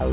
I'm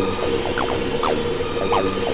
Thank you.